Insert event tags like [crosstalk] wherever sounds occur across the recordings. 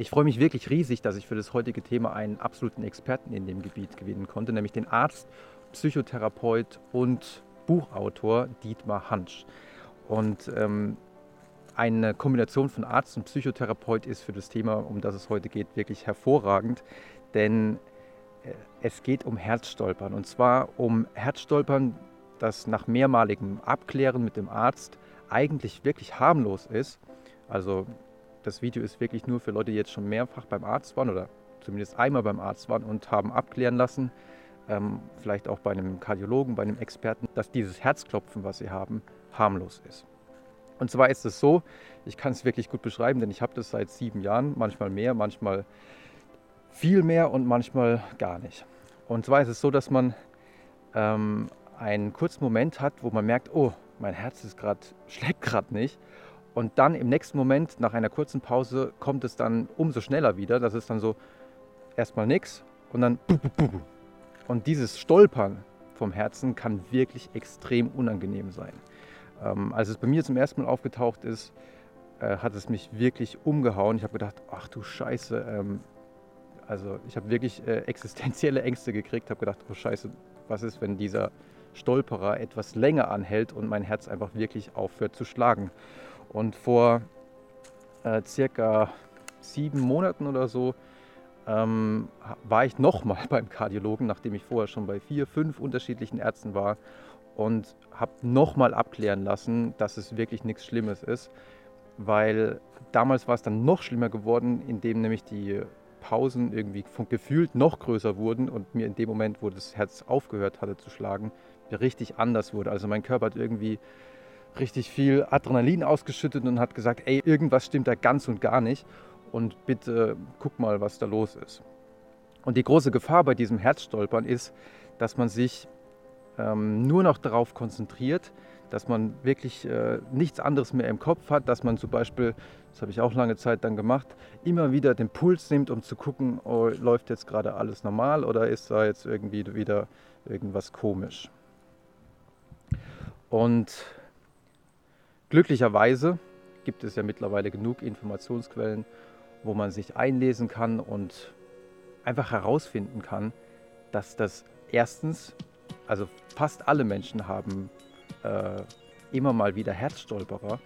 Ich freue mich wirklich riesig, dass ich für das heutige Thema einen absoluten Experten in dem Gebiet gewinnen konnte, nämlich den Arzt, Psychotherapeut und Buchautor Dietmar Hansch. Und ähm, eine Kombination von Arzt und Psychotherapeut ist für das Thema, um das es heute geht, wirklich hervorragend, denn äh, es geht um Herzstolpern und zwar um Herzstolpern, das nach mehrmaligem Abklären mit dem Arzt eigentlich wirklich harmlos ist. Also das Video ist wirklich nur für Leute, die jetzt schon mehrfach beim Arzt waren oder zumindest einmal beim Arzt waren und haben abklären lassen, ähm, vielleicht auch bei einem Kardiologen, bei einem Experten, dass dieses Herzklopfen, was sie haben, harmlos ist. Und zwar ist es so, ich kann es wirklich gut beschreiben, denn ich habe das seit sieben Jahren, manchmal mehr, manchmal viel mehr und manchmal gar nicht. Und zwar ist es so, dass man ähm, einen kurzen Moment hat, wo man merkt, oh, mein Herz ist gerade, [laughs] schlägt gerade nicht. Und dann im nächsten Moment, nach einer kurzen Pause, kommt es dann umso schneller wieder. Das ist dann so erstmal nichts und dann. Und dieses Stolpern vom Herzen kann wirklich extrem unangenehm sein. Ähm, als es bei mir zum ersten Mal aufgetaucht ist, äh, hat es mich wirklich umgehauen. Ich habe gedacht, ach du Scheiße. Ähm, also ich habe wirklich äh, [laughs] existenzielle Ängste gekriegt, habe gedacht, oh Scheiße, was ist, wenn dieser Stolperer etwas länger anhält und mein Herz einfach wirklich aufhört zu schlagen. Und vor äh, circa sieben Monaten oder so ähm, war ich nochmal [laughs] beim Kardiologen, nachdem ich vorher schon bei vier, fünf unterschiedlichen Ärzten war und habe nochmal abklären lassen, dass es wirklich nichts Schlimmes ist, weil damals war es dann noch schlimmer geworden, indem nämlich die Pausen irgendwie gefühlt noch größer wurden und mir in dem Moment, wo das Herz aufgehört hatte zu schlagen, richtig anders wurde. Also mein Körper hat irgendwie richtig viel Adrenalin ausgeschüttet und hat gesagt, ey, irgendwas stimmt da ganz und gar nicht und bitte guck mal, was da los ist. Und die große Gefahr bei diesem Herzstolpern ist, dass man sich ähm, nur noch darauf konzentriert, dass man wirklich äh, nichts anderes mehr im Kopf hat, dass man zum Beispiel, das habe ich auch lange Zeit dann gemacht, immer wieder den Puls nimmt, um zu gucken, oh, läuft jetzt gerade alles normal oder ist da jetzt irgendwie wieder irgendwas komisch. Und glücklicherweise gibt es ja mittlerweile genug Informationsquellen, wo man sich einlesen kann und einfach herausfinden kann, dass das erstens, also fast alle Menschen haben äh, immer mal wieder Herzstolperer,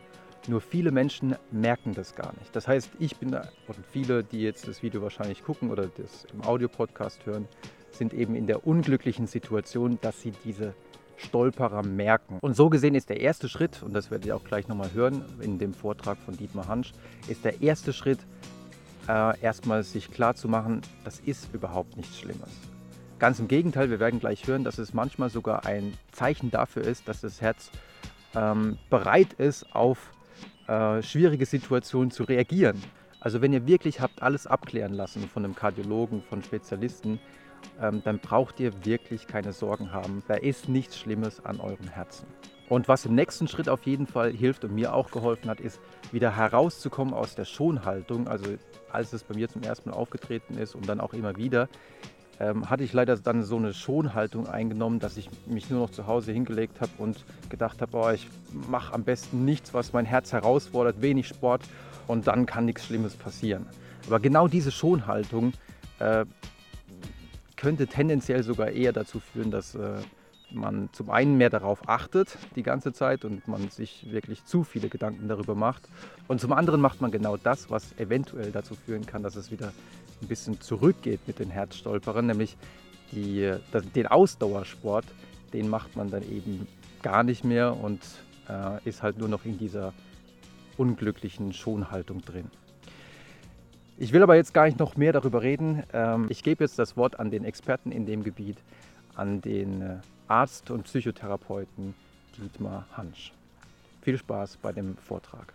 nur viele Menschen merken das gar nicht. Das heißt, ich bin und viele, die jetzt das Video wahrscheinlich gucken oder das im Audiopodcast hören, sind eben in der unglücklichen Situation, dass sie diese Stolperer merken. Und so gesehen ist der erste Schritt, und das werdet ihr auch gleich nochmal hören in dem Vortrag von Dietmar Hansch, ist der erste Schritt, äh, erstmal sich klar zu machen, das ist überhaupt nichts Schlimmes. Ganz im Gegenteil, wir werden gleich hören, dass es manchmal sogar ein Zeichen dafür ist, dass das Herz ähm, bereit ist, auf äh, schwierige Situationen zu reagieren. Also wenn ihr wirklich habt alles abklären lassen von einem Kardiologen, von Spezialisten, ähm, dann braucht ihr wirklich keine Sorgen haben. Da ist nichts Schlimmes an eurem Herzen. Und was im nächsten Schritt auf jeden Fall hilft und mir auch geholfen hat, ist wieder herauszukommen aus der Schonhaltung. Also als es bei mir zum ersten Mal aufgetreten ist und dann auch immer wieder, ähm, hatte ich leider dann so eine Schonhaltung eingenommen, dass ich mich nur noch zu Hause hingelegt habe und gedacht habe, oh, ich mache am besten nichts, was mein Herz herausfordert, wenig Sport und dann kann nichts Schlimmes passieren. Aber genau diese Schonhaltung äh, könnte tendenziell sogar eher dazu führen, dass äh, man zum einen mehr darauf achtet die ganze Zeit und man sich wirklich zu viele Gedanken darüber macht. Und zum anderen macht man genau das, was eventuell dazu führen kann, dass es wieder ein bisschen zurückgeht mit den Herzstolperern, nämlich die, den Ausdauersport, den macht man dann eben gar nicht mehr und äh, ist halt nur noch in dieser unglücklichen Schonhaltung drin. Ich will aber jetzt gar nicht noch mehr darüber reden. Ähm, ich gebe jetzt das Wort an den Experten in dem Gebiet, an den äh, Arzt und Psychotherapeuten Dietmar Hansch. Viel Spaß bei dem Vortrag.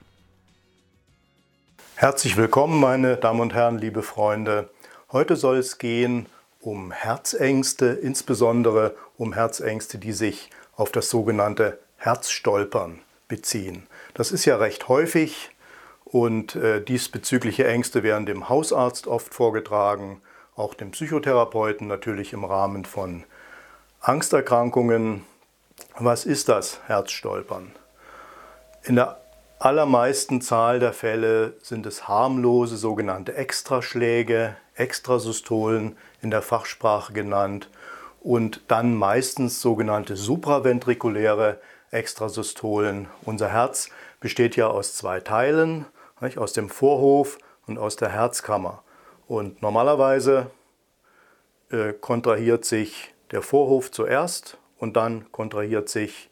Herzlich willkommen, meine Damen und Herren, liebe Freunde. Heute soll es gehen um Herzängste, insbesondere um Herzängste, die sich auf das sogenannte Herzstolpern beziehen. Das ist ja recht häufig und äh, diesbezügliche Ängste werden dem Hausarzt oft vorgetragen, auch dem Psychotherapeuten natürlich im Rahmen von Angsterkrankungen. Was ist das Herzstolpern? In der allermeisten Zahl der Fälle sind es harmlose sogenannte Extraschläge, Extrasystolen in der Fachsprache genannt und dann meistens sogenannte supraventrikuläre Extrasystolen. Unser Herz besteht ja aus zwei Teilen, aus dem Vorhof und aus der Herzkammer. Und normalerweise äh, kontrahiert sich der Vorhof zuerst und dann kontrahiert sich,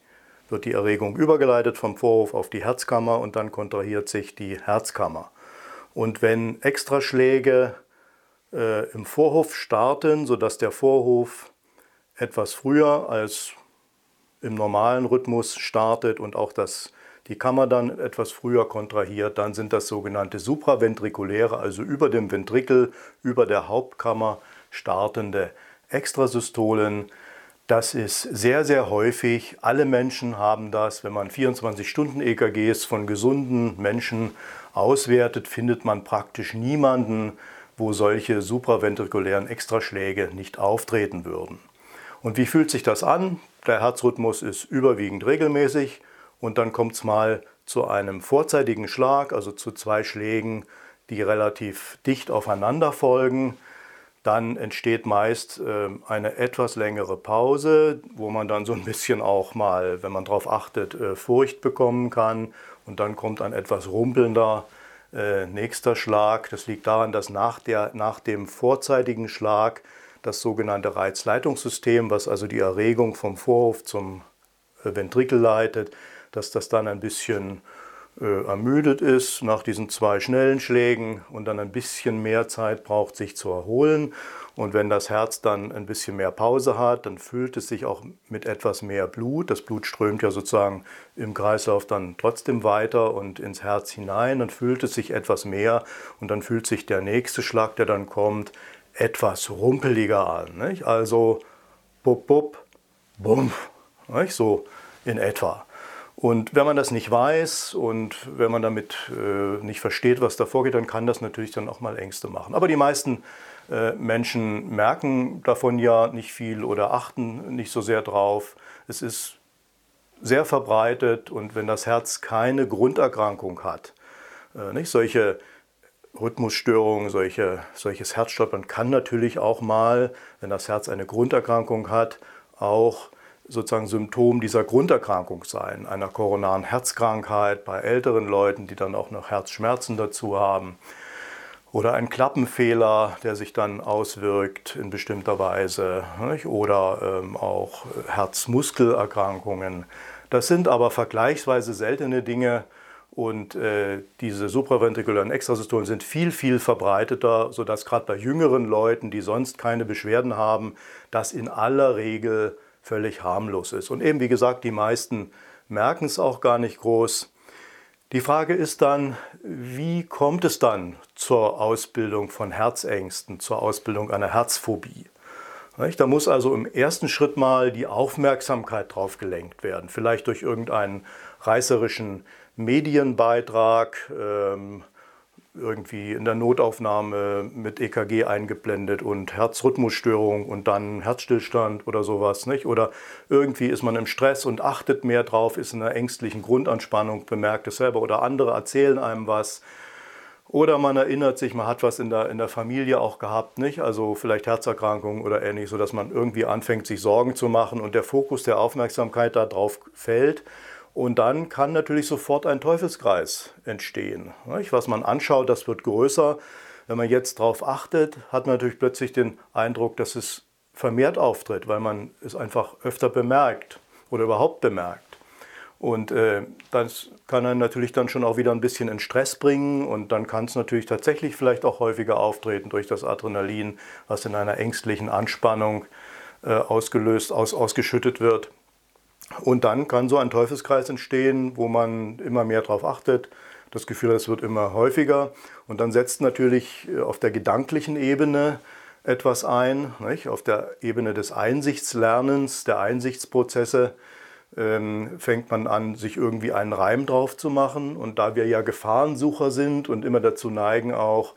wird die Erregung übergeleitet vom Vorhof auf die Herzkammer und dann kontrahiert sich die Herzkammer. Und wenn Extraschläge äh, im Vorhof starten, sodass der Vorhof etwas früher als im normalen Rhythmus startet und auch das, die Kammer dann etwas früher kontrahiert, dann sind das sogenannte supraventrikuläre, also über dem Ventrikel, über der Hauptkammer startende Extrasystolen. Das ist sehr, sehr häufig. Alle Menschen haben das. Wenn man 24-Stunden-EKGs von gesunden Menschen auswertet, findet man praktisch niemanden, wo solche supraventrikulären Extraschläge nicht auftreten würden. Und wie fühlt sich das an? Der Herzrhythmus ist überwiegend regelmäßig und dann kommt es mal zu einem vorzeitigen Schlag, also zu zwei Schlägen, die relativ dicht aufeinander folgen. Dann entsteht meist ähm, eine etwas längere Pause, wo man dann so ein bisschen auch mal, wenn man darauf achtet, äh, Furcht bekommen kann. Und dann kommt ein etwas rumpelnder äh, nächster Schlag. Das liegt daran, dass nach, der, nach dem vorzeitigen Schlag das sogenannte Reizleitungssystem, was also die Erregung vom Vorhof zum äh, Ventrikel leitet, dass das dann ein bisschen äh, ermüdet ist nach diesen zwei schnellen Schlägen und dann ein bisschen mehr Zeit braucht, sich zu erholen. Und wenn das Herz dann ein bisschen mehr Pause hat, dann füllt es sich auch mit etwas mehr Blut. Das Blut strömt ja sozusagen im Kreislauf dann trotzdem weiter und ins Herz hinein. Dann füllt es sich etwas mehr und dann fühlt sich der nächste Schlag, der dann kommt, etwas rumpeliger an. Nicht? Also bup, bup, bum, nicht? so in etwa. Und wenn man das nicht weiß und wenn man damit äh, nicht versteht, was da vorgeht, dann kann das natürlich dann auch mal Ängste machen. Aber die meisten äh, Menschen merken davon ja nicht viel oder achten nicht so sehr drauf. Es ist sehr verbreitet und wenn das Herz keine Grunderkrankung hat, äh, nicht solche Rhythmusstörungen, solche, solches Herzstolpern kann natürlich auch mal, wenn das Herz eine Grunderkrankung hat, auch sozusagen Symptom dieser Grunderkrankung sein, einer koronaren Herzkrankheit bei älteren Leuten, die dann auch noch Herzschmerzen dazu haben. Oder ein Klappenfehler, der sich dann auswirkt in bestimmter Weise. Oder ähm, auch Herzmuskelerkrankungen. Das sind aber vergleichsweise seltene Dinge und äh, diese supraventrikulären Extrasystolen sind viel, viel verbreiteter, sodass gerade bei jüngeren Leuten, die sonst keine Beschwerden haben, das in aller Regel völlig harmlos ist. Und eben wie gesagt, die meisten merken es auch gar nicht groß. Die Frage ist dann, wie kommt es dann zur Ausbildung von Herzängsten, zur Ausbildung einer Herzphobie? Da muss also im ersten Schritt mal die Aufmerksamkeit drauf gelenkt werden, vielleicht durch irgendeinen reißerischen Medienbeitrag, ähm, irgendwie in der Notaufnahme mit EKG eingeblendet und Herzrhythmusstörung und dann Herzstillstand oder sowas, nicht? Oder irgendwie ist man im Stress und achtet mehr drauf, ist in einer ängstlichen Grundanspannung, bemerkt es selber oder andere erzählen einem was. Oder man erinnert sich, man hat was in der, in der Familie auch gehabt, nicht? Also vielleicht Herzerkrankungen oder ähnlich, sodass man irgendwie anfängt, sich Sorgen zu machen und der Fokus der Aufmerksamkeit darauf fällt. Und dann kann natürlich sofort ein Teufelskreis entstehen. Was man anschaut, das wird größer. Wenn man jetzt darauf achtet, hat man natürlich plötzlich den Eindruck, dass es vermehrt auftritt, weil man es einfach öfter bemerkt oder überhaupt bemerkt. Und äh, das kann einen natürlich dann schon auch wieder ein bisschen in Stress bringen und dann kann es natürlich tatsächlich vielleicht auch häufiger auftreten durch das Adrenalin, was in einer ängstlichen Anspannung äh, ausgelöst, aus, ausgeschüttet wird. Und dann kann so ein Teufelskreis entstehen, wo man immer mehr darauf achtet, das Gefühl, es wird immer häufiger. Und dann setzt natürlich äh, auf der gedanklichen Ebene etwas ein, nicht? auf der Ebene des Einsichtslernens, der Einsichtsprozesse ähm, fängt man an, sich irgendwie einen Reim drauf zu machen. Und da wir ja Gefahrensucher sind und immer dazu neigen, auch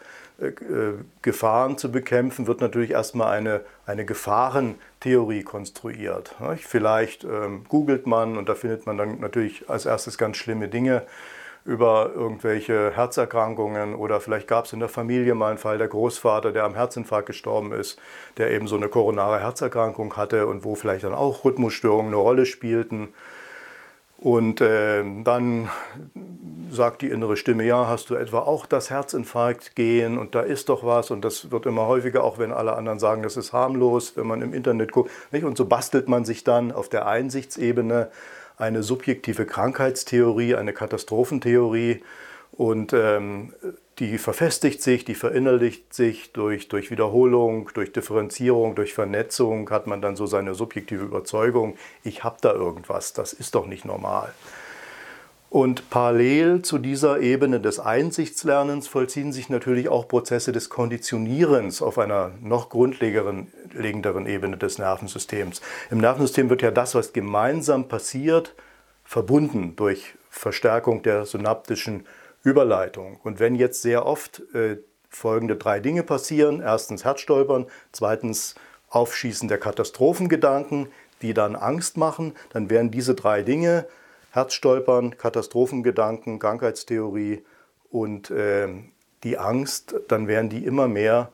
Gefahren zu bekämpfen, wird natürlich erstmal eine, eine Gefahrentheorie konstruiert. Vielleicht ähm, googelt man und da findet man dann natürlich als erstes ganz schlimme Dinge. über irgendwelche Herzerkrankungen oder vielleicht gab es in der Familie mal einen Fall, der Großvater, der am Herzinfarkt gestorben ist, der eben so eine koronare Herzerkrankung hatte und wo vielleicht dann auch Rhythmusstörungen eine Rolle spielten. Und äh, dann sagt die innere Stimme, ja, hast du etwa auch das Herzinfarkt gehen und da ist doch was und das wird immer häufiger, auch wenn alle anderen sagen, das ist harmlos, wenn man im Internet guckt. Nicht? Und so bastelt man sich dann auf der Einsichtsebene eine subjektive Krankheitstheorie, eine Katastrophentheorie und ähm, die verfestigt sich, die verinnerlicht sich durch, durch Wiederholung, durch Differenzierung, durch Vernetzung, hat man dann so seine subjektive Überzeugung, ich habe da irgendwas, das ist doch nicht normal. Und parallel zu dieser Ebene des Einsichtslernens vollziehen sich natürlich auch Prozesse des Konditionierens auf einer noch grundlegenderen Ebene des Nervensystems. Im Nervensystem wird ja das, was gemeinsam passiert, verbunden durch Verstärkung der synaptischen Überleitung. Und wenn jetzt sehr oft äh, folgende drei Dinge passieren, erstens Herzstolpern, zweitens Aufschießen der Katastrophengedanken, die dann Angst machen, dann werden diese drei Dinge Herzstolpern, Katastrophengedanken, Krankheitstheorie und äh, die Angst, dann werden die immer mehr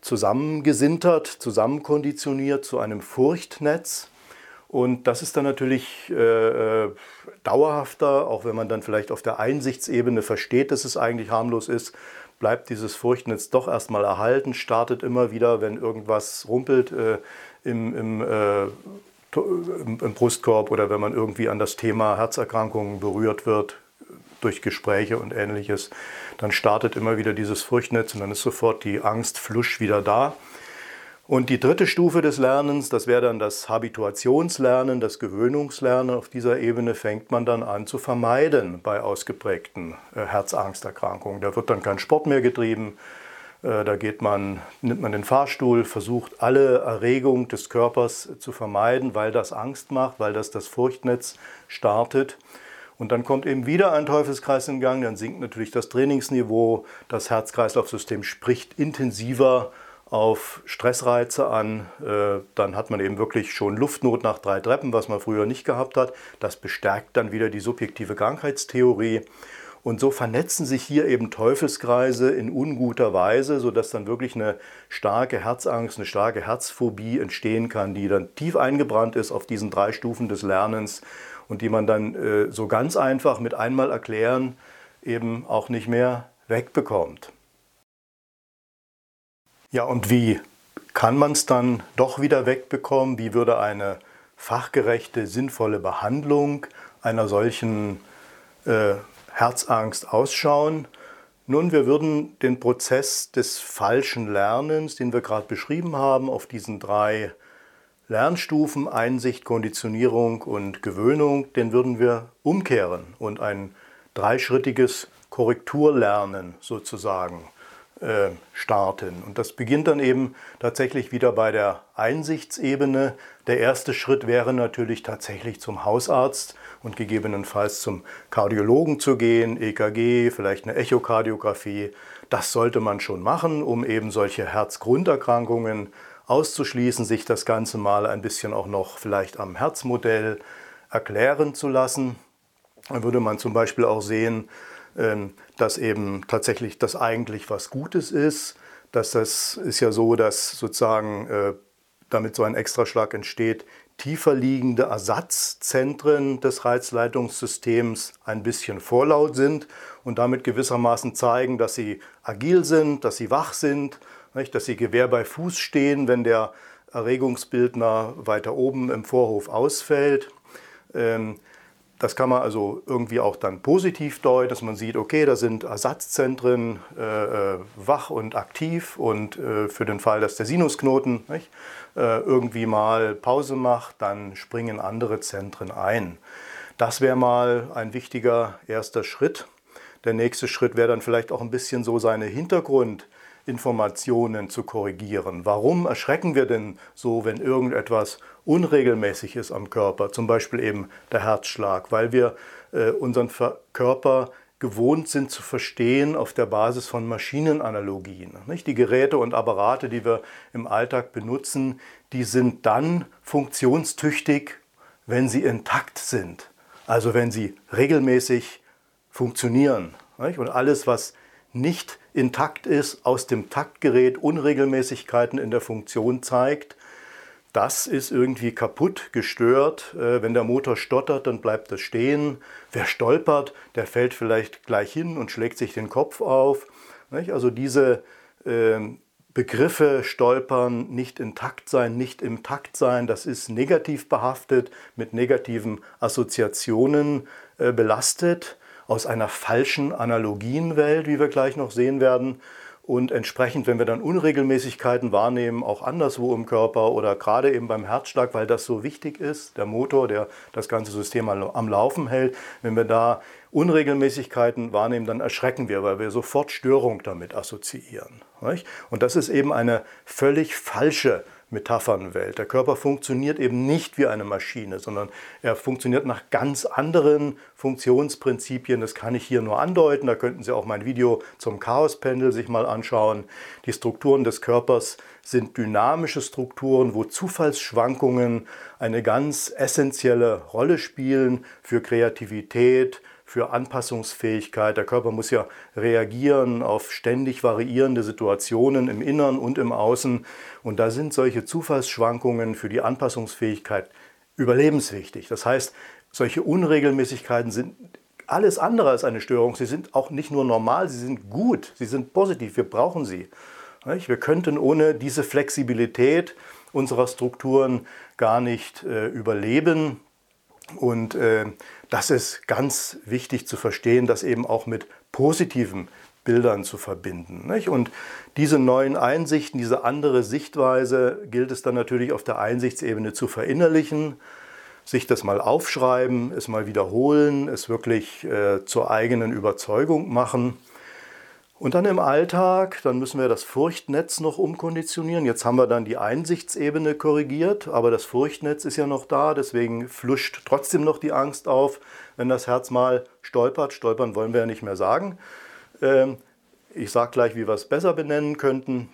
zusammengesintert, zusammenkonditioniert zu einem Furchtnetz. Und das ist dann natürlich äh, äh, dauerhafter, auch wenn man dann vielleicht auf der Einsichtsebene versteht, dass es eigentlich harmlos ist, bleibt dieses Furchtnetz doch erstmal erhalten, startet immer wieder, wenn irgendwas rumpelt äh, im, im äh, im Brustkorb oder wenn man irgendwie an das Thema Herzerkrankungen berührt wird durch Gespräche und ähnliches, dann startet immer wieder dieses Furchtnetz und dann ist sofort die Angst flusch wieder da. Und die dritte Stufe des Lernens, das wäre dann das Habituationslernen, das Gewöhnungslernen. Auf dieser Ebene fängt man dann an zu vermeiden bei ausgeprägten äh, Herzangsterkrankungen. Da wird dann kein Sport mehr getrieben, äh, da geht man, nimmt man den Fahrstuhl, versucht alle Erregung des Körpers zu vermeiden, weil das Angst macht, weil das das Furchtnetz startet. Und dann kommt eben wieder ein Teufelskreis in Gang, dann sinkt natürlich das Trainingsniveau, das Herz-Kreislauf-System spricht intensiver auf Stressreize an. Äh, dann hat man eben wirklich schon Luftnot nach drei Treppen, was man früher nicht gehabt hat. Das bestärkt dann wieder die subjektive Krankheitstheorie. Und so vernetzen sich hier eben Teufelskreise in unguter Weise, sodass dann wirklich eine starke Herzangst, eine starke Herzphobie entstehen kann, die dann tief eingebrannt ist auf diesen drei Stufen des Lernens und die man dann äh, so ganz einfach mit einmal erklären eben auch nicht mehr wegbekommt. Ja, und wie kann man es dann doch wieder wegbekommen? Wie würde eine fachgerechte, sinnvolle Behandlung einer solchen äh, Herzangst ausschauen? Nun, wir würden den Prozess des falschen Lernens, den wir gerade beschrieben haben, auf diesen drei Lernstufen, Einsicht, Konditionierung und Gewöhnung, den würden wir umkehren und ein dreischrittiges Korrekturlernen sozusagen äh, starten. Und das beginnt dann eben tatsächlich wieder bei der Einsichtsebene. Der erste Schritt wäre natürlich tatsächlich zum Hausarzt und gegebenenfalls zum Kardiologen zu gehen, EKG, vielleicht eine Echokardiographie. Das sollte man schon machen, um eben solche Herzgrunderkrankungen auszuschließen, sich das Ganze mal ein bisschen auch noch vielleicht am Herzmodell erklären zu lassen. Dann würde man zum Beispiel auch sehen, dass eben tatsächlich das eigentlich was Gutes ist. Dass das ist ja so, dass sozusagen äh, damit so ein Extraschlag entsteht, tiefer liegende Ersatzzentren des Reizleitungssystems ein bisschen vorlaut sind und damit gewissermaßen zeigen, dass sie agil sind, dass sie wach sind, dass sie Gewehr bei Fuß stehen, wenn der Erregungsbildner weiter oben im Vorhof ausfällt. Das kann man also irgendwie auch dann positiv deuten, dass man sieht, okay, da sind Ersatzzentren äh, äh, wach und aktiv und äh, für den Fall, dass der Sinusknoten nicht, äh, irgendwie mal Pause macht, dann springen andere Zentren ein. Das wäre mal ein wichtiger erster Schritt. Der nächste Schritt wäre dann vielleicht auch ein bisschen so seine Hintergrund- Informationen zu korrigieren. Warum erschrecken wir denn so, wenn irgendetwas unregelmäßig ist am Körper, zum Beispiel eben der Herzschlag, weil wir äh, unseren Körper gewohnt sind zu verstehen auf der Basis von Maschinenanalogien. Die Geräte und Apparate, die wir im Alltag benutzen, die sind dann funktionstüchtig, wenn sie intakt sind. Also wenn sie regelmäßig funktionieren. Und alles, was nicht intakt ist, aus dem Taktgerät Unregelmäßigkeiten in der Funktion zeigt, das ist irgendwie kaputt, gestört. Äh, wenn der Motor stottert, dann bleibt es stehen. Wer stolpert, der fällt vielleicht gleich hin und schlägt sich den Kopf auf. Also diese ähm, Begriffe stolpern, nicht intakt sein, nicht im Takt sein, das ist negativ behaftet, mit negativen Assoziationen äh, belastet aus einer falschen Analogienwelt, wie wir gleich noch sehen werden. Und entsprechend, wenn wir dann Unregelmäßigkeiten wahrnehmen, auch anderswo im Körper oder gerade eben beim Herzschlag, weil das so wichtig ist, der Motor, der das ganze System am Laufen hält, wenn wir da Unregelmäßigkeiten wahrnehmen, dann erschrecken wir, weil wir sofort Störung damit assoziieren. Und das ist eben eine völlig falsche Metaphernwelt. Der Körper funktioniert eben nicht wie eine Maschine, sondern er funktioniert nach ganz anderen Funktionsprinzipien. Das kann ich hier nur andeuten. Da könnten Sie auch mein Video zum Chaospendel sich mal anschauen. Die Strukturen des Körpers sind dynamische Strukturen, wo Zufallsschwankungen eine ganz essentielle Rolle spielen für Kreativität, für Anpassungsfähigkeit. Der Körper muss ja reagieren auf ständig variierende Situationen im Innern und im Außen. Und da sind solche Zufallsschwankungen für die Anpassungsfähigkeit überlebenswichtig. Das heißt, solche Unregelmäßigkeiten sind alles andere als eine Störung. Sie sind auch nicht nur normal, sie sind gut, sie sind positiv, wir brauchen sie. Wir könnten ohne diese Flexibilität unserer Strukturen gar nicht äh, überleben. Und äh, das ist ganz wichtig zu verstehen, das eben auch mit positiven Bildern zu verbinden. Nicht? Und diese neuen Einsichten, diese andere Sichtweise gilt es dann natürlich auf der Einsichtsebene zu verinnerlichen, sich das mal aufschreiben, es mal wiederholen, es wirklich äh, zur eigenen Überzeugung machen. Und dann im Alltag, dann müssen wir das Furchtnetz noch umkonditionieren. Jetzt haben wir dann die Einsichtsebene korrigiert, aber das Furchtnetz ist ja noch da, deswegen fluscht trotzdem noch die Angst auf, wenn das Herz mal stolpert. Stolpern wollen wir ja nicht mehr sagen. Ähm, ich sage gleich, wie wir es besser benennen könnten.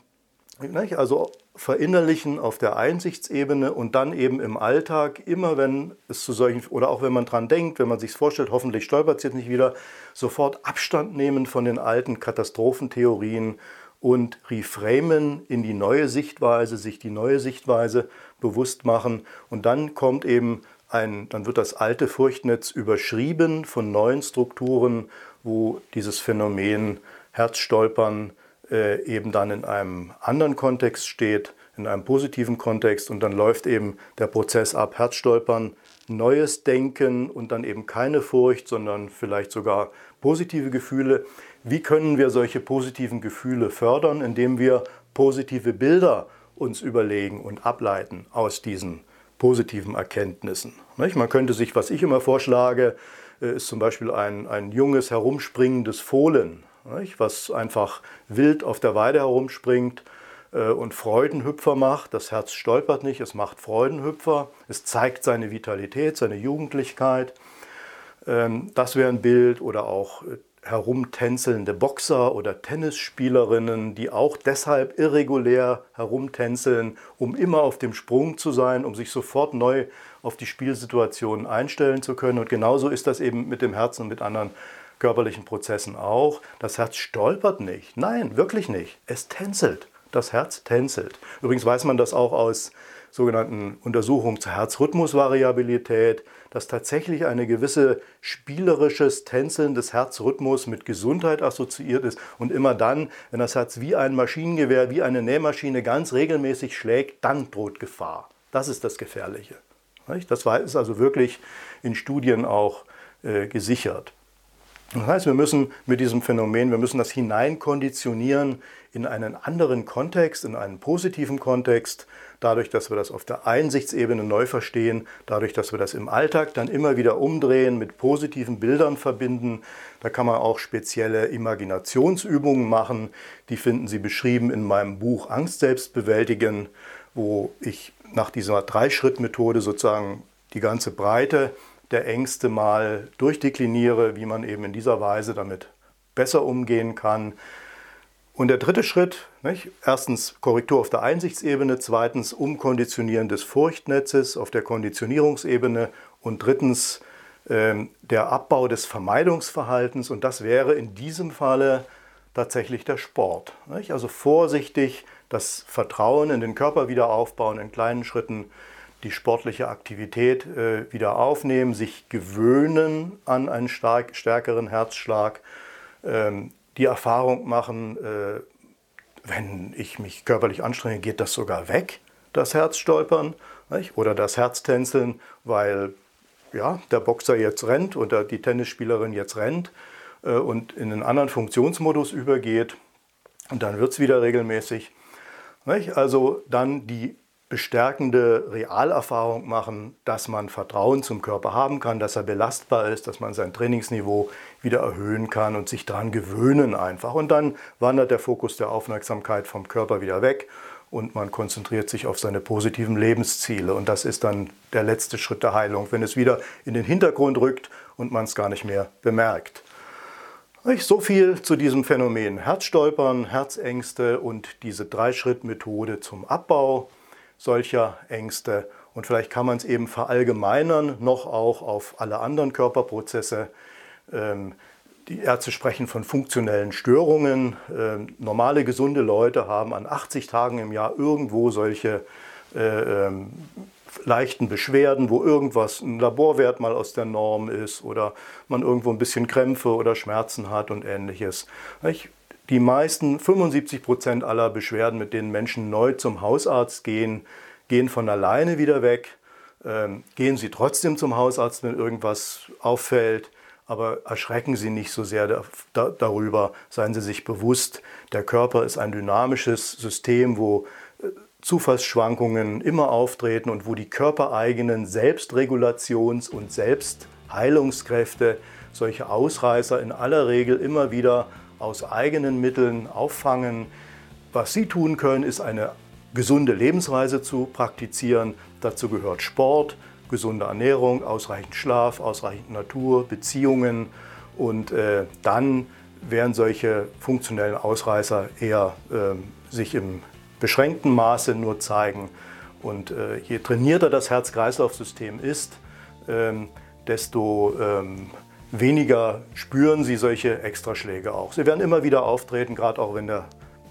Also verinnerlichen auf der Einsichtsebene und dann eben im Alltag, immer wenn es zu solchen, oder auch wenn man dran denkt, wenn man sich vorstellt, hoffentlich stolpert es jetzt nicht wieder, sofort Abstand nehmen von den alten Katastrophentheorien und reframen in die neue Sichtweise, sich die neue Sichtweise bewusst machen. Und dann kommt eben ein, dann wird das alte Furchtnetz überschrieben von neuen Strukturen, wo dieses Phänomen Herzstolpern äh, eben dann in einem anderen Kontext steht, in einem positiven Kontext und dann läuft eben der Prozess ab, Herzstolpern, neues Denken und dann eben keine Furcht, sondern vielleicht sogar positive Gefühle. Wie können wir solche positiven Gefühle fördern, indem wir positive Bilder uns überlegen und ableiten aus diesen positiven Erkenntnissen? Man könnte sich, was ich immer vorschlage, äh, ist zum Beispiel ein, ein junges, herumspringendes Fohlen was einfach wild auf der Weide herumspringt äh, und Freudenhüpfer macht. Das Herz stolpert nicht, es macht Freudenhüpfer. Es zeigt seine Vitalität, seine Jugendlichkeit. Ähm, das wäre ein Bild oder auch äh, herumtänzelnde Boxer oder Tennisspielerinnen, die auch deshalb irregulär herumtänzeln, um immer auf dem Sprung zu sein, um sich sofort neu auf die Spielsituationen einstellen zu können. Und genauso ist das eben mit dem Herzen und mit anderen körperlichen Prozessen auch. Das Herz stolpert nicht. Nein, wirklich nicht. Es tänzelt. Das Herz tänzelt. Übrigens weiß man das auch aus sogenannten Untersuchungen zur Herzrhythmusvariabilität, dass tatsächlich eine gewisse spielerisches Tänzeln des Herzrhythmus mit Gesundheit assoziiert ist. Und immer dann, wenn das Herz wie ein Maschinengewehr, wie eine Nähmaschine ganz regelmäßig schlägt, dann droht Gefahr. Das ist das Gefährliche. Das ist also wirklich in Studien auch äh, gesichert. Das heißt, wir müssen mit diesem Phänomen, wir müssen das hineinkonditionieren in einen anderen Kontext, in einen positiven Kontext, dadurch, dass wir das auf der Einsichtsebene neu verstehen, dadurch, dass wir das im Alltag dann immer wieder umdrehen, mit positiven Bildern verbinden. Da kann man auch spezielle Imaginationsübungen machen. Die finden Sie beschrieben in meinem Buch Angst selbst bewältigen, wo ich nach dieser Dreischritt-Methode sozusagen die ganze Breite der Ängste mal durchdekliniere, wie man eben in dieser Weise damit besser umgehen kann. Und der dritte Schritt, nicht? erstens Korrektur auf der Einsichtsebene, zweitens Umkonditionieren des Furchtnetzes auf der Konditionierungsebene und drittens ähm, der Abbau des Vermeidungsverhaltens und das wäre in diesem Falle tatsächlich der Sport. Also vorsichtig das Vertrauen in den Körper wieder aufbauen, in kleinen Schritten die sportliche Aktivität äh, wieder aufnehmen, sich gewöhnen an einen stark, stärkeren Herzschlag, ähm, die Erfahrung machen, äh, wenn ich mich körperlich anstrenge, geht das sogar weg, das Herzstolpern nicht? oder das Herztänzeln, weil ja, der Boxer jetzt rennt oder die Tennisspielerin jetzt rennt äh, und in einen anderen Funktionsmodus übergeht. Und dann wird es wieder regelmäßig. Nicht? Also dann die bestärkende Realerfahrung machen, dass man Vertrauen zum Körper haben kann, dass er belastbar ist, dass man sein Trainingsniveau wieder erhöhen kann und sich daran gewöhnen einfach. Und dann wandert der Fokus der Aufmerksamkeit vom Körper wieder weg und man konzentriert sich auf seine positiven Lebensziele. Und das ist dann der letzte Schritt der Heilung, wenn es wieder in den Hintergrund rückt und man es gar nicht mehr bemerkt. So viel zu diesem Phänomen Herzstolpern, Herzängste und diese Drei-Schritt-Methode zum Abbau solcher Ängste. Und vielleicht kann man es eben verallgemeinern, noch auch auf alle anderen Körperprozesse. Ähm, die Ärzte sprechen von funktionellen Störungen. Ähm, normale, gesunde Leute haben an 80 Tagen im Jahr irgendwo solche äh, ähm, leichten Beschwerden, wo irgendwas, ein Laborwert mal aus der Norm ist oder man irgendwo ein bisschen Krämpfe oder Schmerzen hat und ähnliches. Die meisten, 75 Prozent aller Beschwerden, mit denen Menschen neu zum Hausarzt gehen, gehen von alleine wieder weg. Ähm, gehen sie trotzdem zum Hausarzt, wenn irgendwas auffällt aber erschrecken Sie nicht so sehr da, darüber. Seien Sie sich bewusst, der Körper ist ein dynamisches System, wo äh, Zufallsschwankungen immer auftreten und wo die körpereigenen Selbstregulations- und Selbstheilungskräfte solche Ausreißer in aller Regel immer wieder aus eigenen Mitteln auffangen. Was Sie tun können, ist eine gesunde Lebensweise zu praktizieren. Dazu gehört Sport, gesunde Ernährung, ausreichend Schlaf, ausreichend Natur, Beziehungen und äh, dann werden solche funktionellen Ausreißer eher äh, sich im beschränkten Maße nur zeigen. Und äh, je trainierter das Herz-Kreislauf-System ist, ähm, desto ähm, weniger spüren sie solche Extraschläge auch. Sie werden immer wieder auftreten, gerade auch wenn der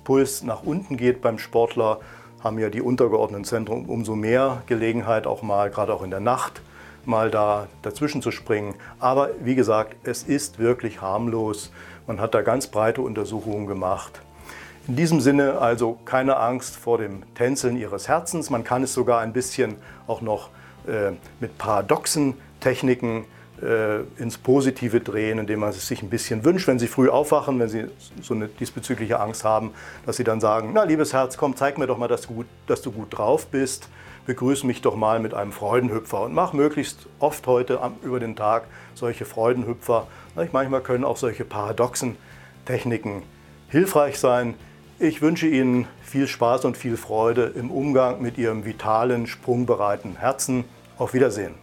Puls nach unten geht beim Sportler haben ja die untergeordneten Zentren umso mehr Gelegenheit, auch mal, gerade auch in der Nacht, mal da dazwischen zu springen. Aber wie gesagt, es ist wirklich harmlos. Man hat da ganz breite Untersuchungen gemacht. In diesem Sinne also keine Angst vor dem Tänzeln Ihres Herzens. Man kann es sogar ein bisschen auch noch äh, mit paradoxen Techniken ins Positive drehen, indem man es sich ein bisschen wünscht, wenn Sie früh aufwachen, wenn Sie so eine diesbezügliche Angst haben, dass Sie dann sagen, na liebes Herz, komm, zeig mir doch mal, dass du gut, dass du gut drauf bist, begrüße mich doch mal mit einem Freudenhüpfer und mach möglichst oft heute über den Tag solche Freudenhüpfer. Manchmal können auch solche paradoxen Techniken hilfreich sein. Ich wünsche Ihnen viel Spaß und viel Freude im Umgang mit Ihrem vitalen, sprungbereiten Herzen. Auf Wiedersehen.